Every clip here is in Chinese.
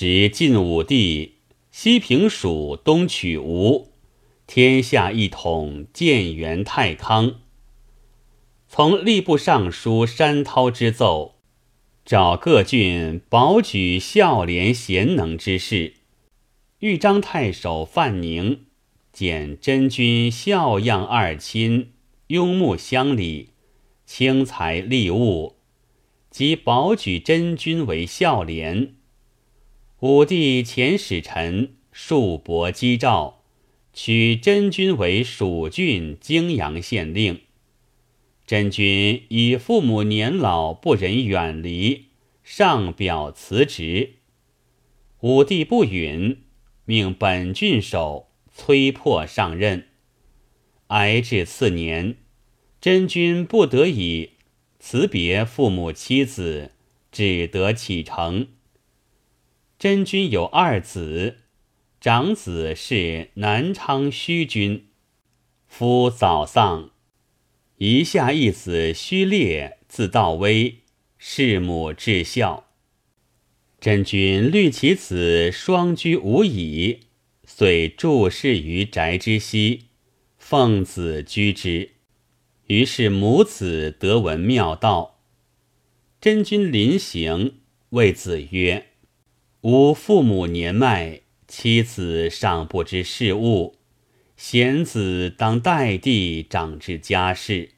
时晋武帝西平蜀，东取吴，天下一统，建元太康。从吏部尚书山涛之奏，召各郡保举孝廉贤能之士。豫章太守范宁见真君孝样二亲，拥慕乡里，轻财利物，即保举真君为孝廉。武帝遣使臣束帛击诏，取真君为蜀郡泾阳县令。真君以父母年老，不忍远离，上表辞职。武帝不允，命本郡守催迫上任。挨至次年，真君不得已辞别父母妻子，只得启程。真君有二子，长子是南昌虚君，夫早丧，遗下一子虚烈，字道威，弑母至孝。真君虑其子双居无已，遂注释于宅之西，奉子居之。于是母子得闻妙道。真君临行，谓子曰。吾父母年迈，妻子尚不知事务，贤子当代弟长治家事。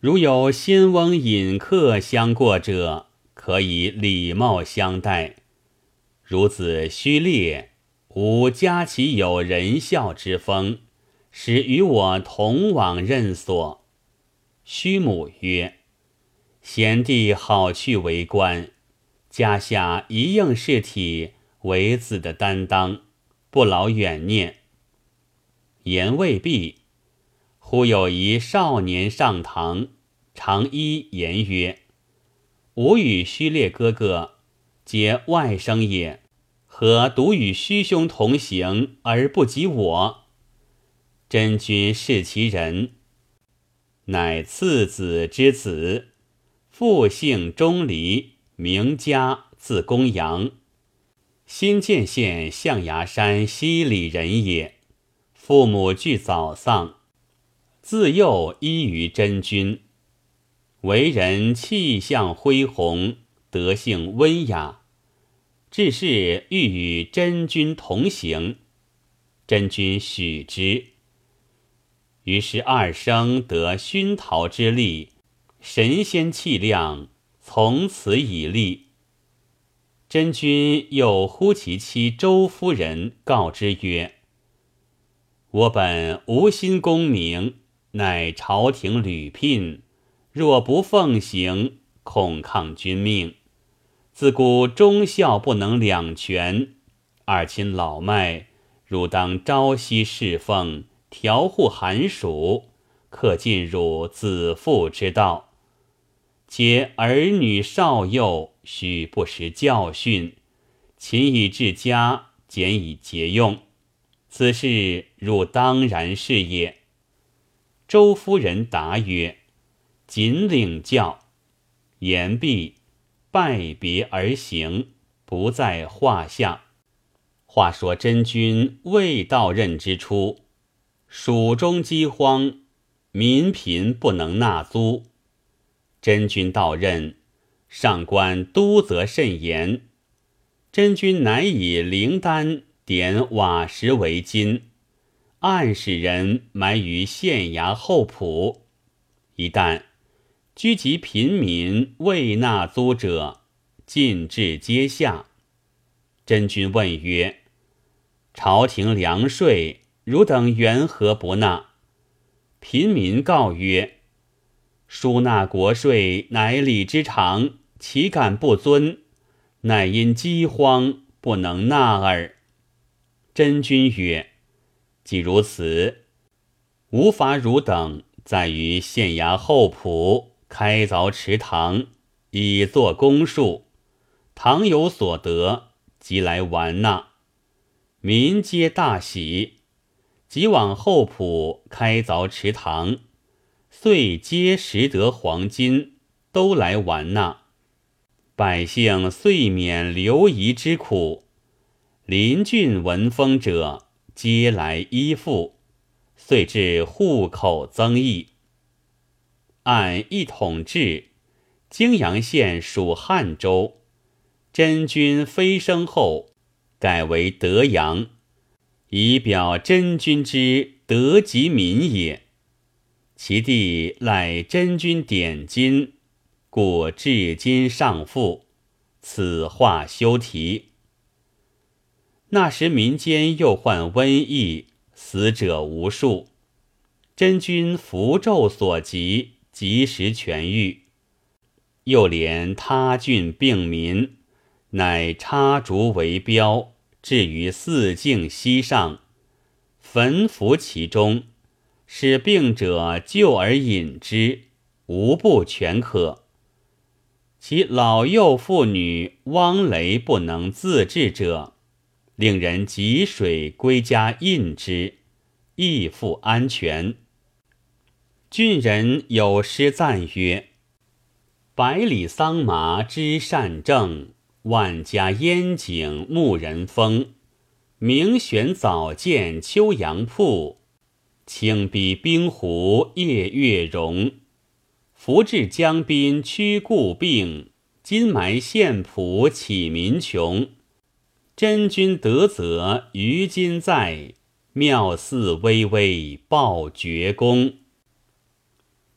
如有新翁引客相过者，可以礼貌相待。孺子虚烈，吾家其有仁孝之风，使与我同往任所。须母曰：“贤弟好去为官。”家下一应事体，为子的担当，不劳远念。言未毕，忽有一少年上堂，长揖言曰：“吾与虚烈哥哥，皆外甥也，何独与虚兄同行而不及我？”真君视其人，乃次子之子，父姓钟离。名家，字公阳，新建县象牙山西里人也。父母俱早丧，自幼依于真君，为人气象恢宏，德性温雅。至是欲与真君同行，真君许之。于是二生得熏陶之力，神仙气量。从此以立。真君又呼其妻周夫人告之曰：“我本无心功名，乃朝廷屡聘，若不奉行，恐抗君命。自古忠孝不能两全，二亲老迈，汝当朝夕侍奉，调护寒暑，可尽汝子父之道。”且儿女少幼，须不时教训，勤以治家，俭以节用。此事汝当然是也。周夫人答曰：“谨领教。”言毕，拜别而行，不在话下。话说真君未到任之初，蜀中饥荒，民贫不能纳租。真君到任，上官督责甚严。真君乃以灵丹点瓦石为金，暗使人埋于县衙后圃。一旦居及贫民未纳租者，尽至阶下。真君问曰：“朝廷粮税，汝等缘何不纳？”贫民告曰：输纳国税乃礼之常，岂敢不遵？乃因饥荒不能纳耳。真君曰：“既如此，无法汝等在于县衙后圃开凿池塘，以作公数。倘有所得，即来玩纳。民皆大喜，即往后圃开凿池塘。”遂皆拾得黄金，都来玩纳。百姓遂免流夷之苦。邻郡闻风者，皆来依附，遂至户口增益。按一统制，泾阳县属汉州，真君飞升后，改为德阳，以表真君之德及民也。其弟乃真君点金，故至今尚复。此话休提。那时民间又患瘟疫，死者无数。真君符咒所及，及时痊愈。又连他郡病民，乃插竹为标，置于四境西上，焚伏其中。使病者救而饮之，无不全可。其老幼妇女汪雷不能自治者，令人汲水归家饮之，亦复安全。郡人有诗赞曰：“百里桑麻知善政，万家烟景牧人风。明玄早见秋阳铺。”清比冰湖夜月容，福至江滨驱故病，金埋县仆启民穷。真君德泽于今在，妙寺巍巍报绝功。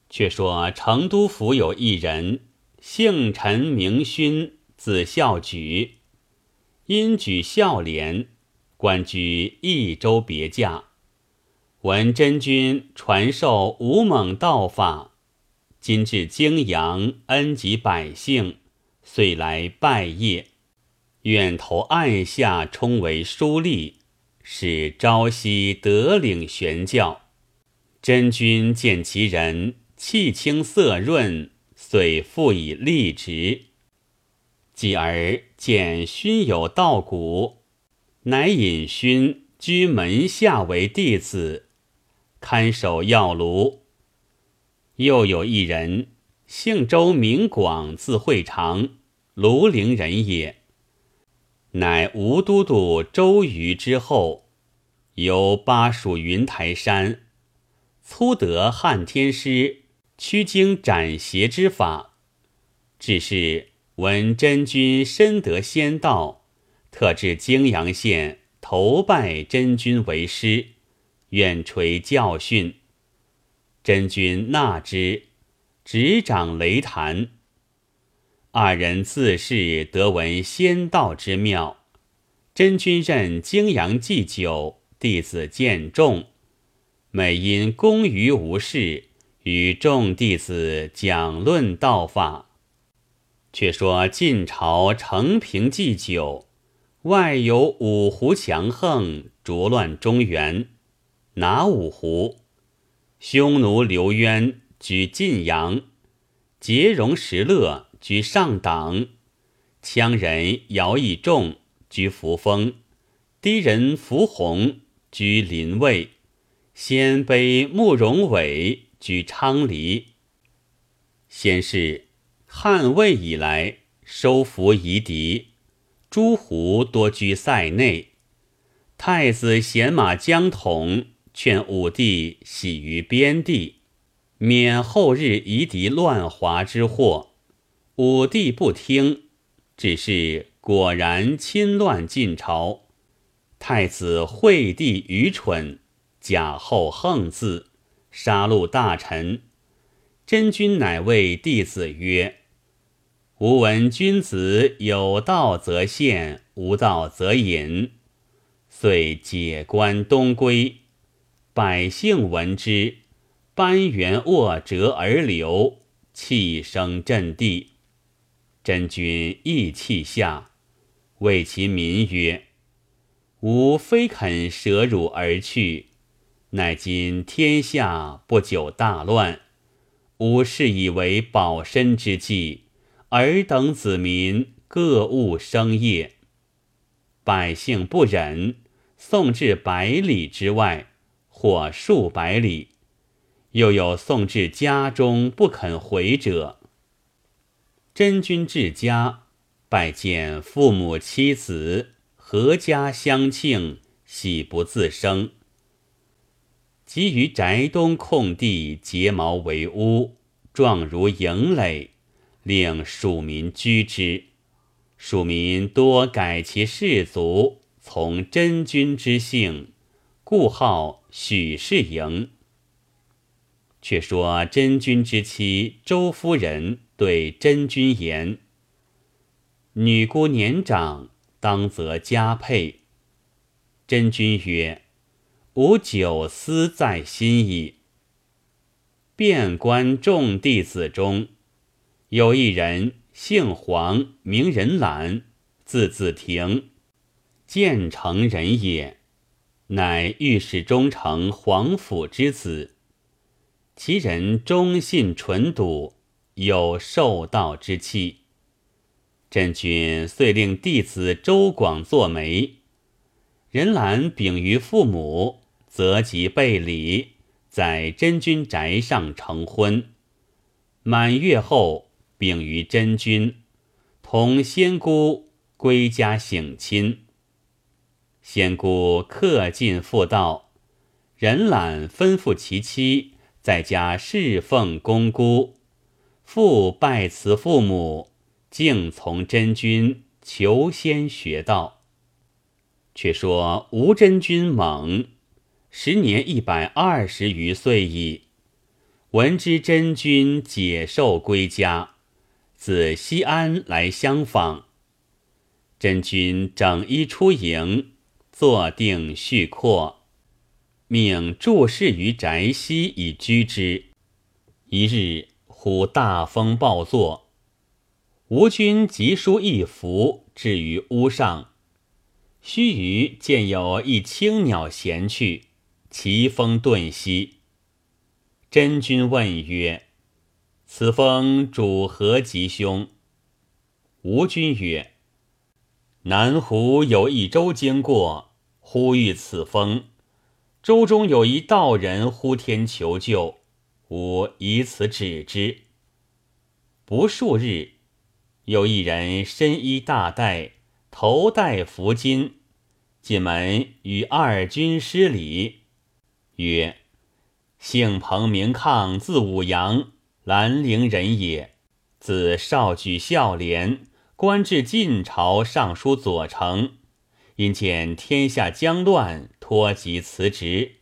却说成都府有一人，姓陈名勋，字孝举，因举孝廉，官居益州别驾。闻真君传授武猛道法，今至泾阳，恩及百姓，遂来拜谒。愿投按下，充为书吏，使朝夕得领玄教。真君见其人气清色润，遂复以立职。继而见勋有道骨，乃引勋居门下为弟子。看守药炉。又有一人，姓周，名广，字惠长，庐陵人也。乃吴都督周瑜之后，由巴蜀云台山，粗得汉天师驱经斩邪之法。只是闻真君深得仙道，特至泾阳县投拜真君为师。愿垂教训，真君纳之，执掌雷坛。二人自是得闻仙道之妙。真君任泾阳祭酒，弟子见众，每因功于无事，与众弟子讲论道法。却说晋朝承平祭酒，外有五胡强横，逐乱中原。拿五胡，匈奴刘渊居晋阳，结戎石勒居上党，羌人姚以仲居扶风，氐人符洪居临渭，鲜卑慕容伟居昌黎。先是汉魏以来，收服夷狄，诸胡多居塞内，太子贤马江统。劝武帝喜于边地，免后日夷狄乱华之祸。武帝不听，只是果然侵乱晋朝。太子惠帝愚蠢，假后横字，杀戮大臣。真君乃谓弟子曰：“吾闻君子有道则献，无道则隐。”遂解冠东归。百姓闻之，班元握折而流，气声震地。真君意气下，谓其民曰：“吾非肯舍汝而去，乃今天下不久大乱，吾是以为保身之计，尔等子民各务生业。百姓不忍，送至百里之外。”或数百里，又有送至家中不肯回者。真君至家，拜见父母妻子，阖家相庆，喜不自生。即于宅东空地结茅为屋，状如营垒，令蜀民居之。蜀民多改其氏族，从真君之姓，故号许氏迎。却说真君之妻周夫人对真君言：“女姑年长，当择佳配。”真君曰：“吾久思在心矣。”遍观众弟子中，有一人姓黄，名人览，字子庭，建成人也，乃御史中丞黄甫之子。其人忠信纯笃，有受道之气。真君遂令弟子周广作媒。任兰禀于父母，择吉备礼，在真君宅上成婚。满月后，禀于真君，同仙姑归家省亲。仙姑恪尽妇道，任览吩咐其妻。在家侍奉公姑，父拜辞父母，敬从真君求仙学道。却说吴真君猛，时年一百二十余岁矣。闻知真君解寿归家，自西安来相访。真君整衣出迎，坐定叙阔。命注释于宅西以居之。一日，忽大风暴作，吴军急书一幅置于屋上。须臾，见有一青鸟衔去，其风顿息。真君问曰：“此风主何吉凶？”吴君曰：“南湖有一舟经过，呼吁此风。”舟中有一道人呼天求救，吾以此止之。不数日，有一人身衣大带，头戴拂巾，进门与二军施礼，曰：“姓彭名抗，字武阳，兰陵人也。自少举孝廉，官至晋朝尚书左丞。因见天下将乱。”托疾辞职，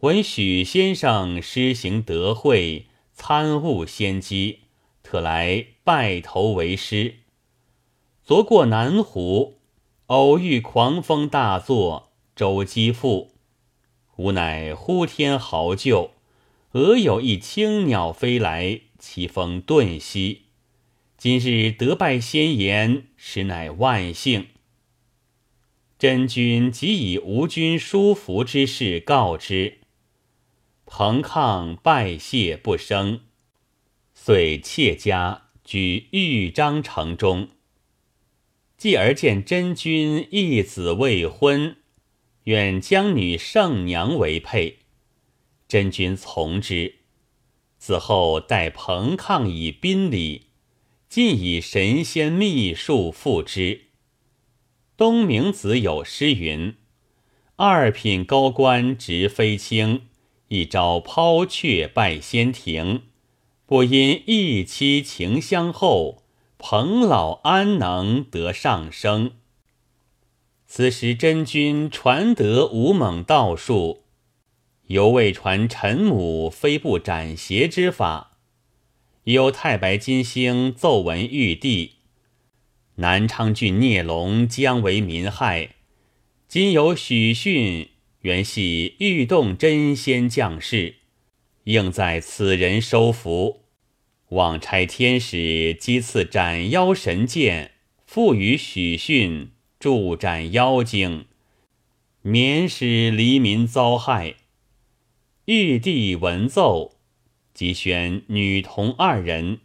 闻许先生施行德惠，参悟先机，特来拜头为师。昨过南湖，偶遇狂风大作，舟击覆，吾乃呼天号救，俄有一青鸟飞来，其风顿息。今日得拜先言，实乃万幸。真君即以吴军书服之事告之，彭抗拜谢不生，遂妾家居豫章城中。继而见真君一子未婚，愿将女圣娘为配，真君从之。此后待彭抗以宾礼，尽以神仙秘术付之。东明子有诗云：“二品高官直飞卿，一朝抛却拜仙庭。不因一妻情相厚，彭老安能得上升？”此时真君传得吴猛道术，犹未传臣母非不斩邪之法。有太白金星奏闻玉帝。南昌郡孽龙将为民害，今有许逊，原系玉洞真仙将士，应在此人收服。望差天使击刺斩妖神剑，赋予许逊助斩妖精，免使黎民遭害。玉帝闻奏，即选女童二人，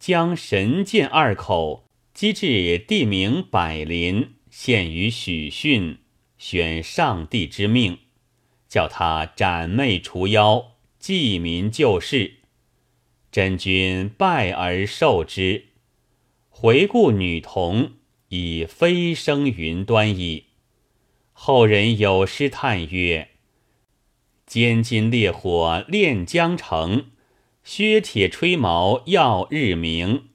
将神剑二口。机至地名百林，献于许逊，选上帝之命，叫他斩魅除妖，济民救世。真君拜而受之，回顾女童，已飞升云端矣。后人有诗叹曰：“坚金烈火炼江城，削铁吹毛耀日明。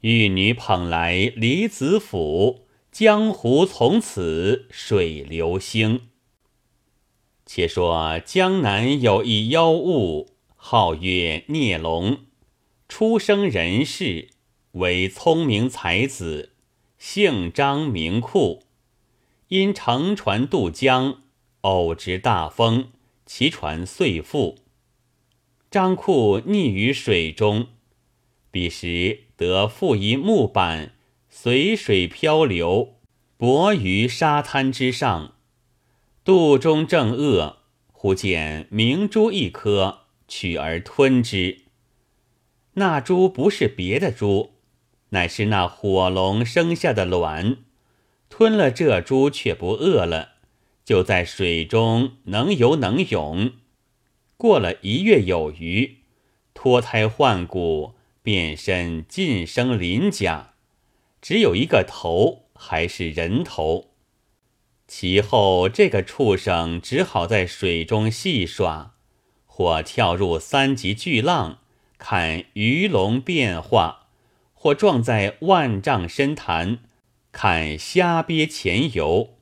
玉女捧来离子府，江湖从此水流星。”且说江南有一妖物，号曰孽龙，出生人世，为聪明才子，姓张名库。因乘船渡江，偶值大风，其船遂覆。张库溺于水中，彼时得负一木板，随水漂流，泊于沙滩之上。肚中正饿，忽见明珠一颗，取而吞之。那珠不是别的珠，乃是那火龙生下的卵。吞了这珠却不饿了，就在水中能游能泳。过了一月有余，脱胎换骨，变身晋升鳞甲，只有一个头还是人头。其后这个畜生只好在水中戏耍，或跳入三级巨浪看鱼龙变化，或撞在万丈深潭。看虾鳖潜游，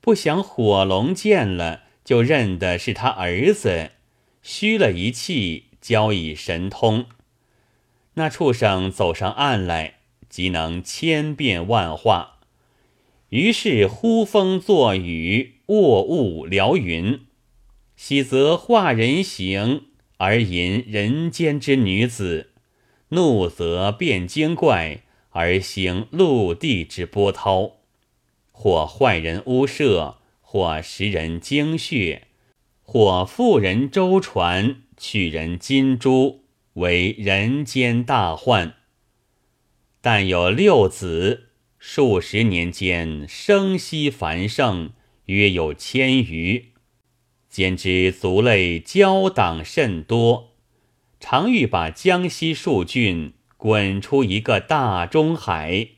不想火龙见了，就认得是他儿子，虚了一气，交以神通。那畜生走上岸来，即能千变万化。于是呼风作雨，卧雾撩云，喜则化人形而吟人间之女子，怒则变精怪。而行陆地之波涛，或坏人屋舍，或食人精血，或妇人舟船，取人金珠，为人间大患。但有六子，数十年间生息繁盛，约有千余，兼之族类交党甚多，常欲把江西数郡。滚出一个大中海。